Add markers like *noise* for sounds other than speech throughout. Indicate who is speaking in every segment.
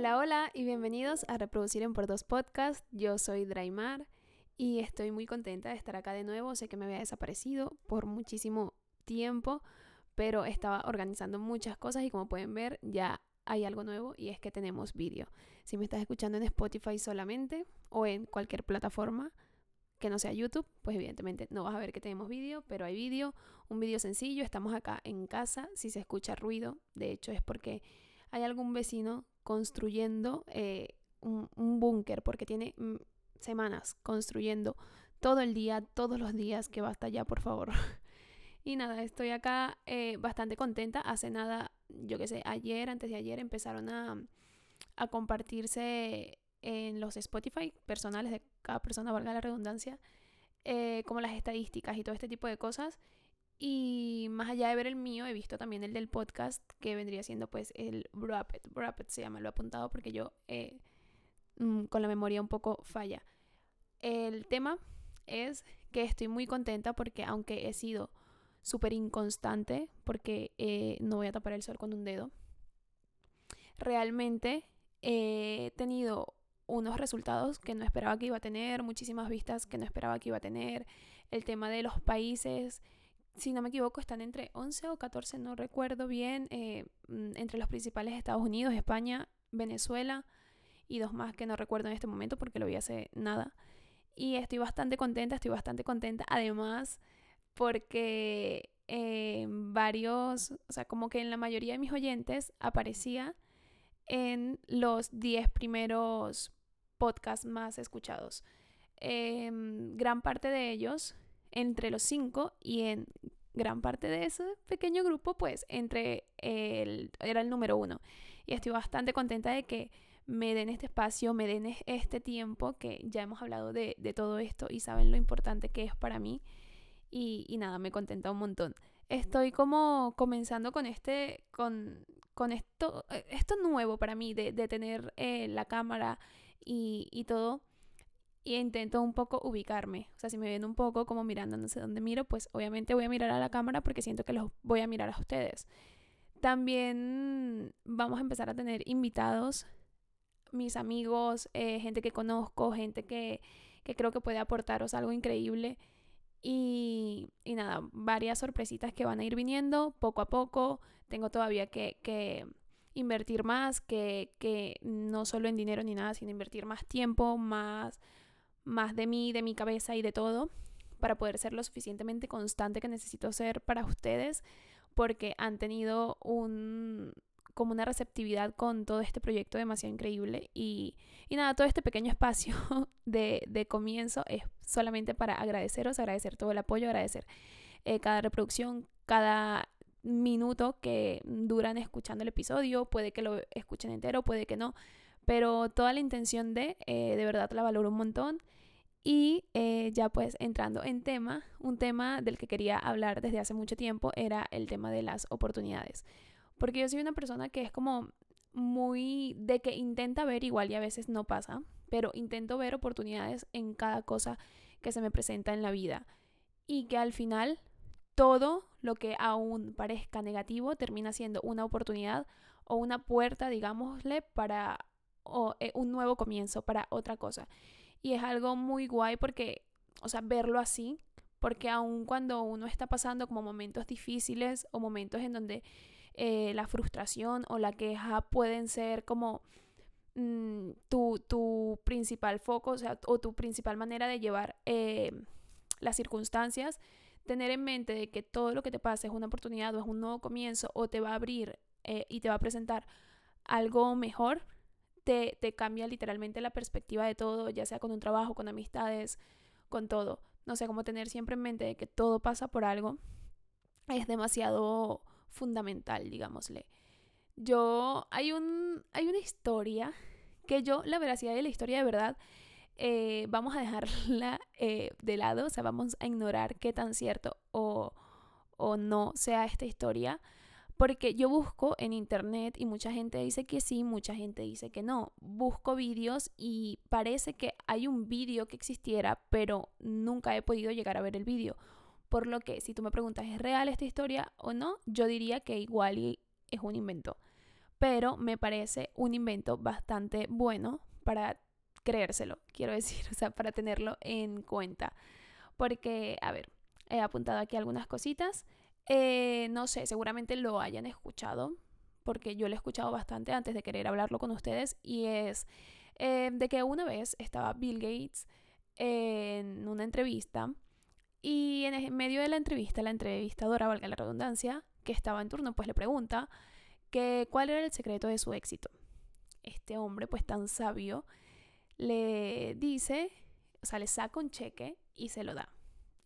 Speaker 1: Hola, hola y bienvenidos a Reproducir en por dos podcast. Yo soy Draymar y estoy muy contenta de estar acá de nuevo. Sé que me había desaparecido por muchísimo tiempo, pero estaba organizando muchas cosas y como pueden ver ya hay algo nuevo y es que tenemos vídeo. Si me estás escuchando en Spotify solamente o en cualquier plataforma que no sea YouTube, pues evidentemente no vas a ver que tenemos vídeo, pero hay vídeo, un vídeo sencillo, estamos acá en casa, si se escucha ruido, de hecho es porque hay algún vecino construyendo eh, un, búnker porque tiene mm, semanas construyendo todo el día, todos los días, que basta ya, por favor. *laughs* y nada, estoy acá eh, bastante contenta. Hace nada, yo qué sé, ayer, antes de ayer, empezaron a, a compartirse en los Spotify personales de cada persona, valga la redundancia, eh, como las estadísticas y todo este tipo de cosas. Y más allá de ver el mío, he visto también el del podcast, que vendría siendo pues el Wrapped. Wrapped se llama, lo he apuntado porque yo eh, mm, con la memoria un poco falla. El tema es que estoy muy contenta porque aunque he sido súper inconstante, porque eh, no voy a tapar el sol con un dedo, realmente he tenido unos resultados que no esperaba que iba a tener, muchísimas vistas que no esperaba que iba a tener, el tema de los países si no me equivoco, están entre 11 o 14, no recuerdo bien, eh, mm, entre los principales Estados Unidos, España, Venezuela y dos más que no recuerdo en este momento porque lo vi hace nada. Y estoy bastante contenta, estoy bastante contenta. Además, porque eh, varios, o sea, como que en la mayoría de mis oyentes aparecía en los 10 primeros podcasts más escuchados. Em, gran parte de ellos entre los cinco y en gran parte de ese pequeño grupo, pues entre el, era el número uno. Y estoy bastante contenta de que me den este espacio, me den este tiempo, que ya hemos hablado de, todo esto y saben lo importante que es para mí. Y, nada, me contenta un montón. Estoy como comenzando con este, con, con esto, esto nuevo para mí, de, tener eh, la cámara y, y todo y intento un poco ubicarme. O sea, si me ven un poco como mirando no sé dónde miro, pues obviamente voy a mirar a la cámara porque siento que los voy a mirar a ustedes. También vamos a empezar a tener invitados, mis amigos, eh, gente que conozco, gente que, que, creo que puede aportaros algo increíble. Y, y, nada, varias sorpresitas que van a ir viniendo poco a poco. Tengo todavía que, que invertir más, que, que no solo en dinero ni nada, sino invertir más tiempo, más más de mí, de mi cabeza y de todo para poder ser lo suficientemente constante que necesito ser para ustedes porque han tenido un como una receptividad con todo este proyecto demasiado increíble. Y, y nada, todo este pequeño espacio *laughs* de, de, comienzo es solamente para agradeceros, agradecer todo el apoyo, agradecer eh, cada reproducción, cada minuto que duran escuchando el episodio, puede que lo escuchen entero, puede que no, pero toda la intención de, eh, de verdad la valoro un montón. Y eh, ya pues entrando en tema, un tema del que quería hablar desde hace mucho tiempo era el tema de las oportunidades. Porque yo soy una persona que es como muy de que intenta ver igual y a veces no pasa, pero intento ver oportunidades en cada cosa que se me presenta en la vida. Y que al final todo lo que aún parezca negativo termina siendo una oportunidad o una puerta, digámosle, para o, eh, un nuevo comienzo, para otra cosa. Y es algo muy guay porque, o sea, verlo así, porque aun cuando uno está pasando como momentos difíciles o momentos en donde eh, la frustración o la queja pueden ser como mm, tu, tu, principal foco, o tu principal manera de llevar eh, las circunstancias, tener en mente de que todo lo que te pasa es una oportunidad o es un nuevo comienzo o te va a abrir y te va a presentar algo mejor, te, cambia literalmente la perspectiva de todo, ya sea con un trabajo, con amistades, con todo. No sé, como tener siempre en mente de que todo pasa por algo es demasiado fundamental, digámosle. Yo, hay, un, hay una historia que yo, la veracidad de la historia de verdad, eh, vamos a dejarla eh, de lado, o sea, vamos a ignorar qué tan cierto o, o no sea esta historia, porque yo busco en internet y mucha gente dice que sí, mucha gente dice que no. Busco vídeos y parece que hay un vídeo que existiera, pero nunca he podido llegar a ver el vídeo. Por lo que si tú me preguntas, ¿es real esta historia o no? Yo diría que igual es un invento. pero me parece un invento bastante bueno para creérselo, quiero *laughs* decir, o sea, para tenerlo en cuenta. Porque, a ver, he apuntado aquí algunas cositas. Eh, no sé, seguramente lo hayan escuchado, porque yo lo he escuchado bastante antes de querer hablarlo con ustedes, y es eh, de que una vez estaba Bill Gates en una entrevista y en medio de la entrevista, la entrevistadora, valga la redundancia, que estaba en turno, pues le pregunta que cuál era el secreto de su éxito. Este hombre, pues tan sabio, le dice, o sea, le saca un cheque y se lo da.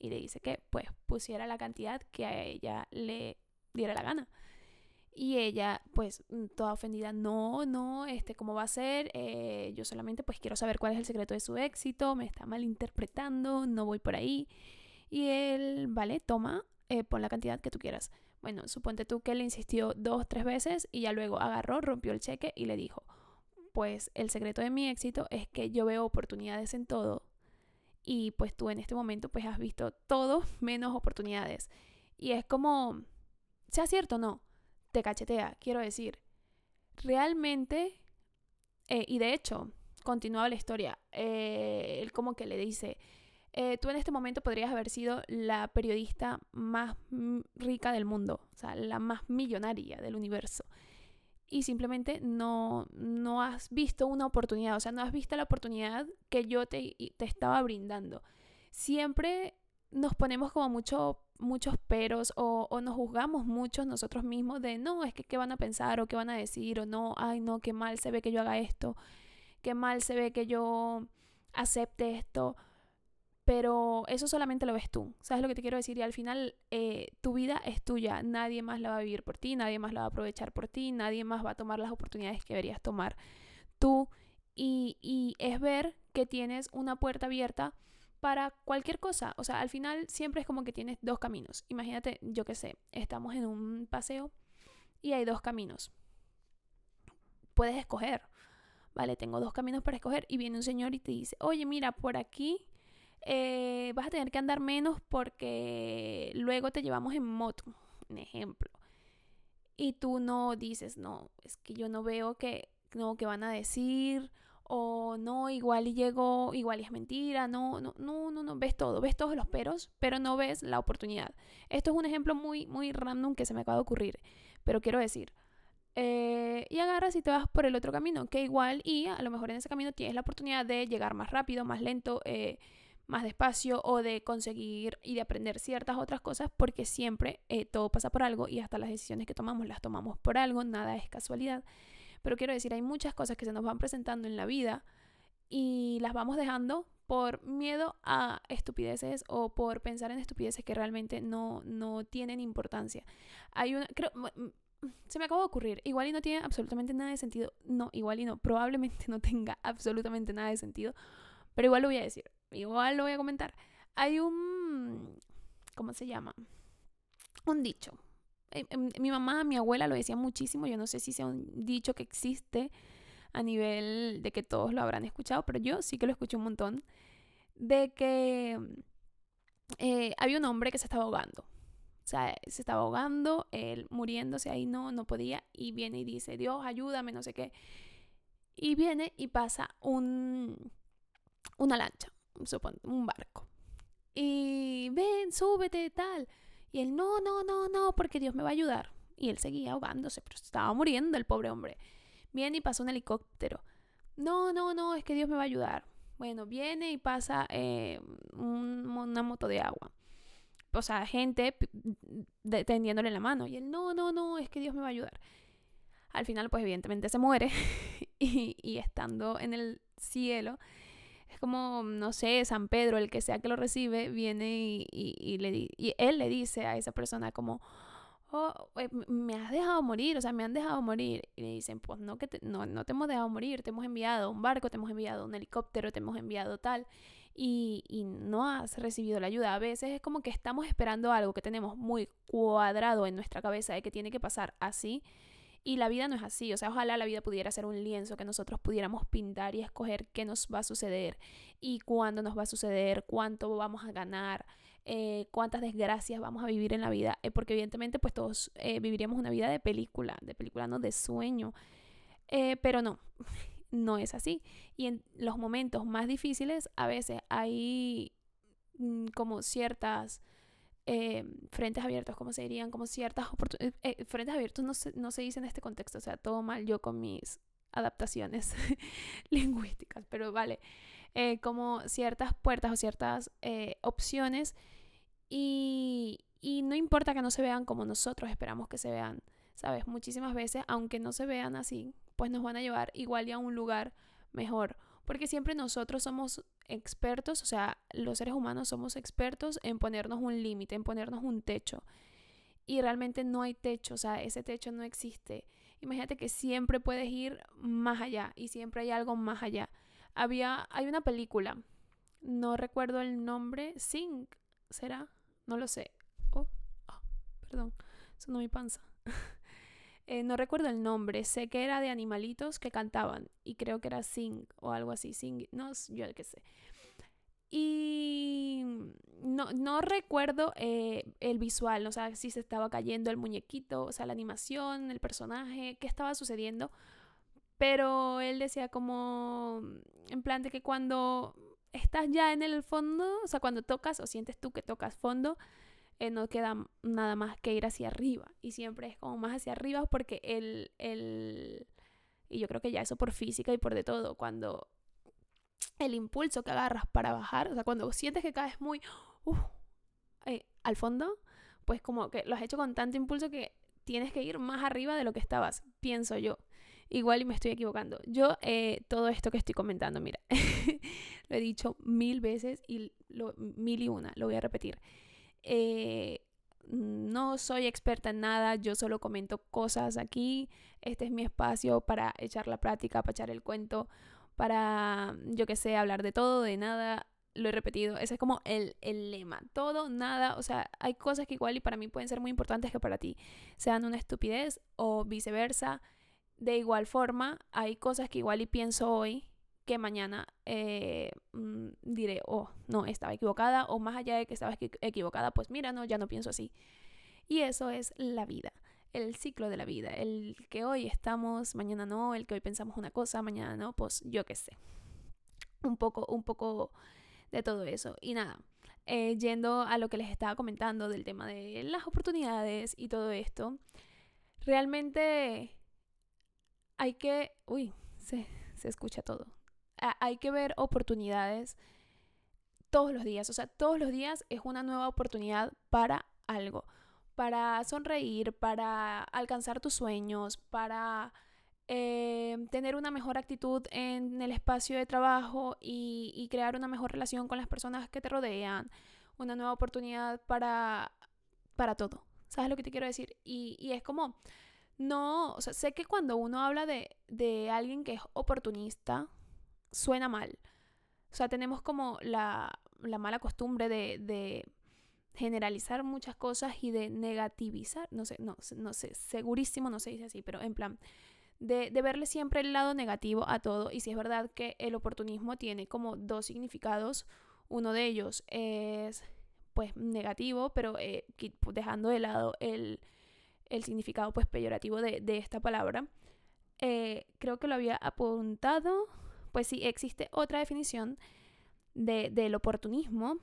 Speaker 1: Y le dice que pues pusiera la cantidad que a ella le diera la gana. Y ella, pues, mm, toda ofendida, no, no, este, ¿cómo va a ser? Eh, yo solamente, pues, quiero saber cuál es el secreto de su éxito, me está malinterpretando, no voy por ahí. Y él, vale, toma, eh, pon la cantidad que tú quieras. Bueno, suponte tú que le insistió dos, tres veces y ya luego agarró, rompió el cheque y le dijo, pues el secreto de mi éxito es que yo veo oportunidades en todo y pues tú en este momento pues has visto todo menos oportunidades. Y es como, sea cierto o no, te cachetea, quiero decir. Realmente, eh, y de hecho, continúa la historia, eh, él como que le dice, eh, tú en este momento podrías haber sido la periodista más rica del mundo, o sea, la más millonaria del universo. Y simplemente no, no has visto una oportunidad, o sea, no has visto la oportunidad que yo te, te estaba brindando. Siempre nos ponemos como mucho muchos peros o, o, nos juzgamos muchos nosotros mismos de no, es que qué van a pensar o qué van a decir o no, ay no, qué mal se ve que yo haga esto, qué mal se ve que yo acepte esto, pero eso solamente lo ves tú, ¿sabes lo que te quiero decir? Y al final eh, tu vida es tuya, nadie más la va a vivir por ti, nadie más la va a aprovechar por ti, nadie más va a tomar las oportunidades que deberías tomar tú y, y es ver que tienes una puerta abierta para cualquier cosa. O sea, al final siempre es como que tienes dos caminos. Imagínate, yo qué sé, estamos en un paseo y hay dos caminos. Puedes escoger. Vale, tengo dos caminos para escoger y viene un señor y te dice, oye, mira, por aquí eh, vas a tener que andar menos porque luego te llevamos en moto, un ejemplo. Y tú no dices, no, es que yo no veo que, no, que van a decir o no, igual y llegó, igual y es mentira, no, no, no, no, no, ves todo, ves todos los peros, pero no ves la oportunidad. Esto es un ejemplo muy, muy random que se me acaba de ocurrir, pero quiero decir, eh, y agarras y te vas por el otro camino, que igual y a lo mejor en ese camino tienes la oportunidad de llegar más rápido, más lento, eh, más despacio o de conseguir y de aprender ciertas otras cosas porque siempre eh, todo pasa por algo y hasta las decisiones que tomamos las tomamos por algo, nada es casualidad. Pero quiero decir, hay muchas cosas que se nos van presentando en la vida y las vamos dejando por miedo a estupideces o por pensar en estupideces que realmente no, no tienen importancia. Hay una, creo, se me acaba de ocurrir, igual y no tiene absolutamente nada de sentido. No, igual y no, probablemente *laughs* no tenga absolutamente nada de sentido, pero igual lo voy a decir, igual lo voy a comentar. Hay un, ¿cómo se llama? Un dicho eh, em, mi mamá, mi abuela lo decía muchísimo, yo no sé si sea un dicho que existe a nivel de que todos lo habrán escuchado, pero yo sí que lo escuché un montón, de que eh, había un hombre que se estaba ahogando. O sea, se estaba ahogando, él muriéndose ahí no, no podía, y viene y dice, Dios, ayúdame, no sé qué. Y viene y pasa un, una lancha, un barco. Y ven, súbete, tal. Y él, no, no, no, no, porque Dios me va a ayudar. Y él seguía ahogándose, pero estaba muriendo el pobre hombre. Viene y pasa un helicóptero. No, no, no, es que Dios me va a ayudar. Bueno, viene y pasa eh, una moto de agua. O sea, gente tendiéndole la mano. Y él, no, no, no, es que Dios me va a ayudar. Al final, pues evidentemente se muere. *laughs* y, y estando en el cielo, es como, no sé, San Pedro, el que sea que lo recibe, viene y, le y él le dice a esa persona como, oh, eh, me has dejado morir, o sea, me han dejado morir. Y le dicen, pues no, que no, no te hemos dejado morir, te hemos enviado un barco, te hemos enviado un helicóptero, te hemos enviado tal. Y, y, no has recibido la ayuda. A veces es como que estamos esperando algo que tenemos muy cuadrado en nuestra cabeza de que tiene que pasar así y la vida no es así, o sea, ojalá la vida pudiera ser un lienzo que nosotros pudiéramos pintar y escoger qué nos va a suceder y cuándo nos va a suceder, cuánto vamos a ganar, eh, cuántas desgracias vamos a vivir en la vida, eh, porque evidentemente pues todos eh, viviríamos una vida de película, de película, no de sueño, pero no, *laughs* no es así. Y en los momentos más difíciles a veces hay mm, como ciertas... frentes abiertos, como se dirían, como ciertas oportunidades. frentes abiertos no se, no se dice en este contexto, o sea, todo mal yo con mis adaptaciones *laughs* lingüísticas, pero vale, como ciertas puertas o ciertas opciones y, no importa que no se vean como nosotros esperamos que se vean, ¿sabes? Muchísimas veces, aunque no se vean así, pues nos van a llevar igual y a un lugar mejor. Porque siempre nosotros somos expertos, o sea, los seres humanos somos expertos en ponernos un límite, en ponernos un techo. Y realmente no hay techo, o sea, ese techo no existe. Imagínate que siempre puedes ir más allá y siempre hay algo más allá. Había, hay una película, no recuerdo el nombre, Sing, ¿será? No lo sé. Oh, oh perdón, sonó mi panza. *laughs* Eh, no recuerdo el nombre, sé que era de animalitos que cantaban y creo que era Sing o algo así, Sing, no, yo qué sé. Y no, no recuerdo eh, el visual, o sea, si se estaba cayendo el muñequito, o sea, la animación, el personaje, qué estaba sucediendo. Pero él decía como, en plan de que cuando estás ya en el fondo, o sea, cuando tocas o sientes tú que tocas fondo, eh, no queda nada más que ir hacia arriba. Y siempre es como más hacia arriba porque el, el... Y yo creo que ya eso por física y por de todo, cuando el impulso que agarras para bajar, o sea, cuando sientes que caes muy eh, al fondo, pues como que lo has hecho con tanto impulso que tienes que ir más arriba de lo que estabas, pienso yo. Igual y me estoy equivocando. Yo, eh, todo esto que estoy comentando, mira, *laughs* lo he dicho mil veces y lo, mil y una, lo voy a repetir. Eh, no soy experta en nada, yo solo comento cosas aquí. Este es mi espacio para echar la práctica, para echar el cuento, para, yo que sé, hablar de todo, de nada. Lo he repetido, ese es como el, el lema. Todo, nada, o sea, hay cosas que igual y para mí pueden ser muy importantes que para ti sean una estupidez o viceversa. De igual forma, hay cosas que igual y pienso hoy que mañana eh, mm, diré, oh, no, estaba equivocada, o más allá de que estaba equivocada, pues mira, no, ya no pienso así. Y eso es la vida, el ciclo de la vida, el que hoy estamos, mañana no, el que hoy pensamos una cosa, mañana no, pues yo qué sé. Un poco, un poco de todo eso. Y nada, eh, yendo a lo que les estaba comentando del tema de las oportunidades y todo esto, realmente hay que... Uy, se, se escucha todo. Hay que ver oportunidades todos los días. O sea, todos los días es una nueva oportunidad para algo. Para sonreír, para alcanzar tus sueños, para eh, tener una mejor actitud en el espacio de trabajo y, crear una mejor relación con las personas que te rodean. Una nueva oportunidad para, para todo. ¿Sabes lo que te quiero decir? Y, y es como no, o sea, sé que cuando uno habla de, de alguien que es oportunista, suena mal. O sea, tenemos como la, la mala costumbre de, de, generalizar muchas cosas y de negativizar, no sé, no, no sé, segurísimo no se dice así, pero en plan, de, de, verle siempre el lado negativo a todo. Y si es verdad que el oportunismo tiene como dos significados, uno de ellos es pues negativo, pero eh, dejando de lado el el significado pues peyorativo de, esta palabra. Eh, creo que lo había apuntado. Pues sí, existe otra definición de, del oportunismo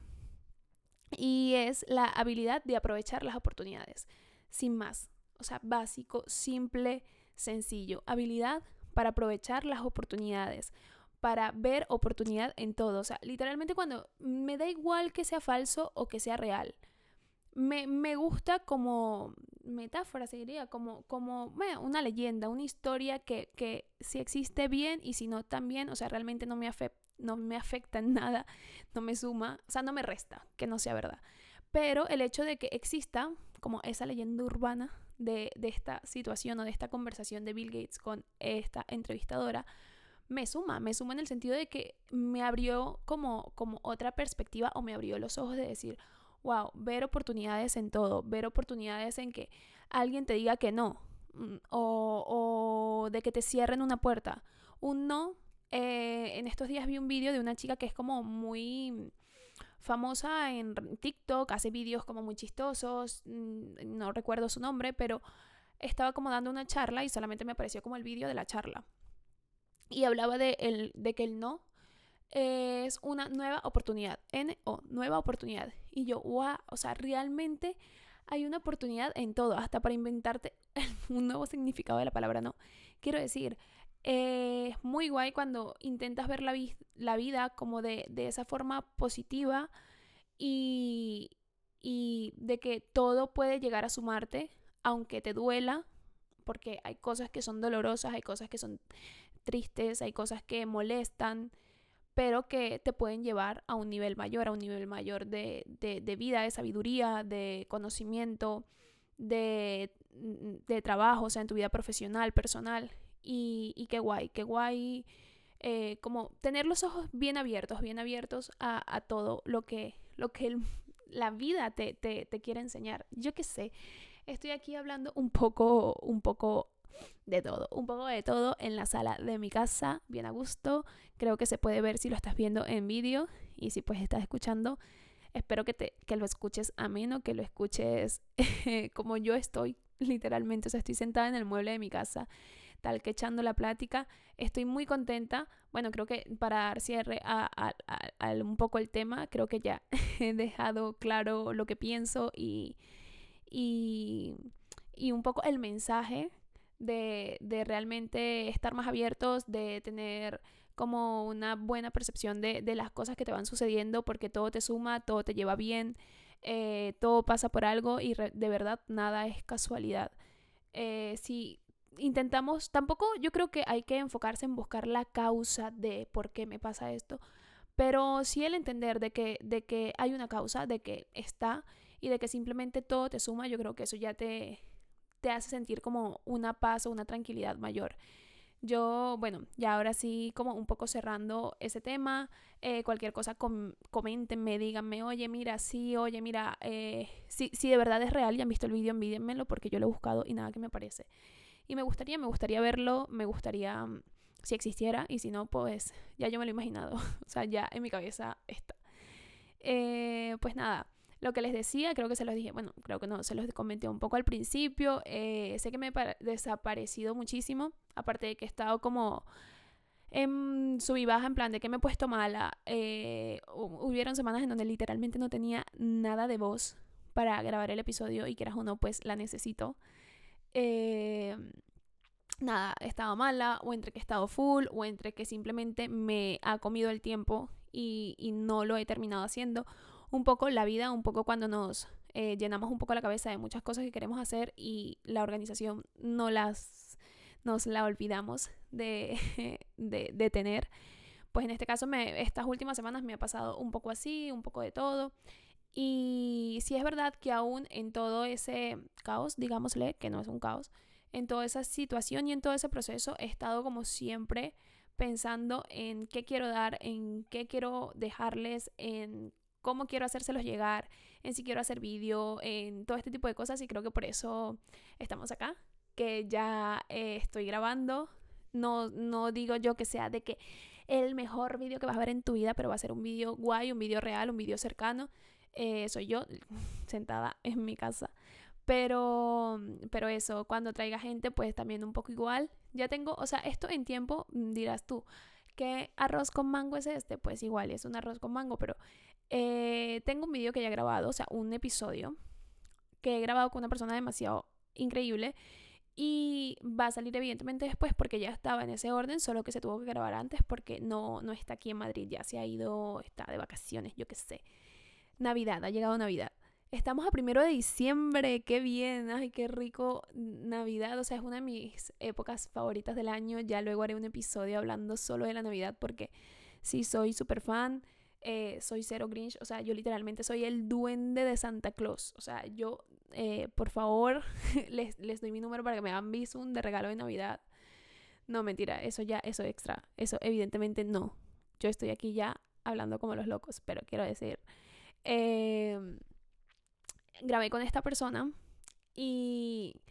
Speaker 1: y es la habilidad de aprovechar las oportunidades. Sin más. O sea, básico, simple, sencillo. Habilidad para aprovechar las oportunidades, para ver oportunidad en todo. O sea, literalmente cuando me da igual que sea falso o que sea real. Me, me gusta como metáfora, se diría, como, como una leyenda, una historia que, que si existe bien y si no también, o sea, realmente no me, afecta, no me afecta en nada, no me suma, o sea, no me resta que no sea verdad. Pero el hecho de que exista como esa leyenda urbana de, de esta situación o de esta conversación de Bill Gates con esta entrevistadora, me suma, me suma en el sentido de que me abrió como, como otra perspectiva o me abrió los ojos de decir, wow, ver oportunidades en todo, ver oportunidades en que alguien te diga que no, mm, o, de que te cierren una puerta. Un no, eh, en estos días vi un vídeo de una chica que es como muy famosa en TikTok, hace vídeos como muy chistosos, mm, no recuerdo su nombre, pero estaba como dando una charla y solamente me apareció como el vídeo de la charla. Y hablaba de, el, de que el no es una nueva oportunidad. N-O, nueva oportunidad. Y yo, wow, o sea, realmente hay una oportunidad en todo, hasta para inventarte *laughs* un nuevo significado de la palabra no. Quiero decir, es muy guay cuando intentas ver la, la vida como de, de, esa forma positiva y, y de que todo puede llegar a sumarte, aunque te duela, porque hay cosas que son dolorosas, hay cosas que son tristes, hay cosas que molestan, pero que te pueden llevar a un nivel mayor, a un nivel mayor de, de, vida, de sabiduría, de conocimiento, de, de, trabajo, o sea, en tu vida profesional, personal. Y, y qué guay, qué guay. Eh, como tener los ojos bien abiertos, bien abiertos a, a todo lo que, lo que *laughs* la vida te, te, te quiere enseñar. Yo qué sé, estoy aquí hablando un poco, un poco de todo, un poco de todo en la sala de mi casa, bien a gusto. Creo que se puede ver si lo estás viendo en vídeo y si pues estás escuchando. Espero que, te, que lo escuches ameno, que lo escuches *laughs* como yo estoy, literalmente. O sea, estoy sentada en el mueble de mi casa, tal que echando la plática. Estoy muy contenta. Bueno, creo que para dar cierre a, a un poco el tema, creo que ya *laughs* he dejado claro lo que pienso y, y, y un poco el mensaje de, de realmente estar más abiertos, de tener como una buena percepción de, de, las cosas que te van sucediendo, porque todo te suma, todo te lleva bien, eh, todo pasa por algo y de verdad nada es casualidad. Eh, si intentamos, tampoco yo creo que hay que enfocarse en buscar la causa de por qué me pasa esto, pero sí el entender de que, de que hay una causa, de que está y de que simplemente todo te suma, yo creo que eso ya te, te hace sentir como una paz o una tranquilidad mayor. Yo, bueno, ya ahora sí, como un poco cerrando ese tema, eh, cualquier cosa com díganme, oye, mira, sí, oye, mira, eh, si, de verdad es real y han visto el vídeo, envídenmelo porque yo lo he buscado y nada que me parece. Y me gustaría, me gustaría verlo, me gustaría mm, si existiera y si no, pues ya yo me lo he imaginado, *laughs* o sea, ya en mi cabeza está. Eh, pues nada, lo que les decía, creo que se los dije, bueno, creo que no, se los comenté un poco al principio. Eh, sé que me he desaparecido muchísimo, aparte de que he estado como en sub y baja, en plan de que me he puesto mala. Eh, hubieron semanas en donde literalmente no tenía nada de voz para grabar el episodio y quieras o no, pues la necesito. Eh, nada, he estado mala, o entre que he estado full, o entre que simplemente me ha comido el tiempo y, y no lo he terminado haciendo, un poco la vida, un poco cuando nos eh, llenamos un poco la cabeza de muchas cosas que queremos hacer y la organización no las nos la olvidamos *laughs* de, de, tener. Pues en este caso, me, estas últimas semanas me ha pasado un poco así, un poco de todo. Y sí es verdad que aún en todo ese caos, digámosle, que no es un caos, en toda esa situación y en todo ese proceso he estado como siempre pensando en qué quiero dar, en qué quiero dejarles, en cómo quiero hacérselos llegar, en si quiero hacer vídeo, en todo este tipo de cosas y creo que por eso estamos acá, que ya eh, estoy grabando. No, no digo yo que sea de que el mejor vídeo que vas a ver en tu vida, pero va a ser un vídeo guay, un vídeo real, un vídeo cercano. Eh, soy yo *laughs* sentada en mi casa. Pero, pero eso, cuando traiga gente, pues también un poco igual. Ya tengo, o sea, esto en tiempo dirás tú, ¿qué arroz con mango es este? Pues igual es un arroz con mango, pero eh, tengo un vídeo que ya he grabado, o sea, un episodio que he grabado con una persona demasiado increíble y va a salir evidentemente después porque ya estaba en ese orden, solo que se tuvo que grabar antes porque no, no está aquí en Madrid, ya se ha ido, está de vacaciones, yo qué sé. Navidad, ha llegado Navidad. Estamos a primero de diciembre, qué bien, ay, qué rico Navidad, o sea, es una de mis épocas favoritas del año, ya luego haré un episodio hablando solo de la Navidad porque sí soy súper fan. Eh, soy cero Grinch, o sea, yo literalmente soy el duende de Santa Claus, o sea, yo, eh, por favor, *laughs* les, les, doy mi número para que me hagan visum de regalo de Navidad. No, mentira, eso ya, eso extra, eso evidentemente no. Yo estoy aquí ya hablando como los locos, pero quiero decir, em, grabé con esta persona y,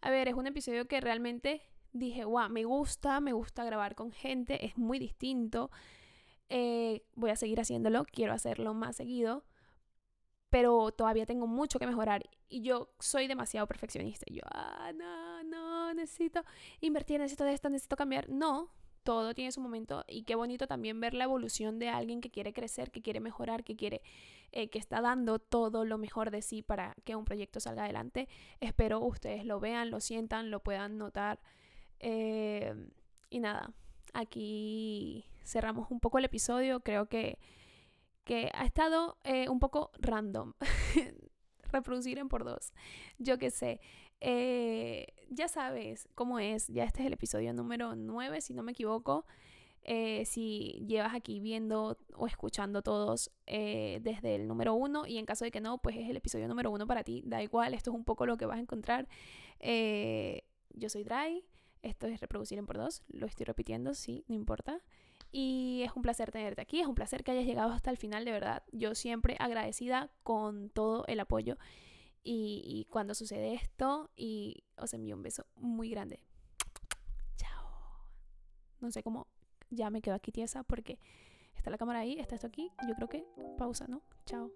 Speaker 1: a ver, es un episodio que realmente dije, wow, me gusta, me gusta grabar con gente, es muy distinto. Eh, voy a seguir haciéndolo, quiero hacerlo más seguido. pero todavía tengo mucho que mejorar y yo soy demasiado perfeccionista. yo, ah, no, no, necesito invertir, necesito de esto, necesito cambiar. No, todo tiene su momento y qué bonito también ver la evolución de alguien que quiere crecer, que quiere mejorar, que quiere, eh, que está dando todo lo mejor de sí para que un proyecto salga adelante. Espero ustedes lo vean, lo sientan, lo puedan notar. Eh, y nada, aquí cerramos un poco el episodio. Creo que que ha estado eh, un poco random. *laughs* Reproducir en por dos. Yo qué sé. Eh, ya sabes cómo es. Ya este es el episodio número 9, si no me equivoco. Eh, si llevas aquí viendo o escuchando todos desde el número 1 y en caso de que no, pues es el episodio número 1 para ti. Da igual, esto es un poco lo que vas a encontrar. yo soy Dry. Esto es reproducir en por dos. Lo estoy repitiendo, sí, no importa. Y es un placer tenerte aquí, es un placer que hayas llegado hasta el final, de verdad. Yo siempre agradecida con todo el apoyo. Y, cuando sucede esto, y os envío un beso muy grande. Chao. No sé cómo ya me quedo aquí tiesa porque está la cámara ahí, está esto aquí. Yo creo que pausa, ¿no? Chao.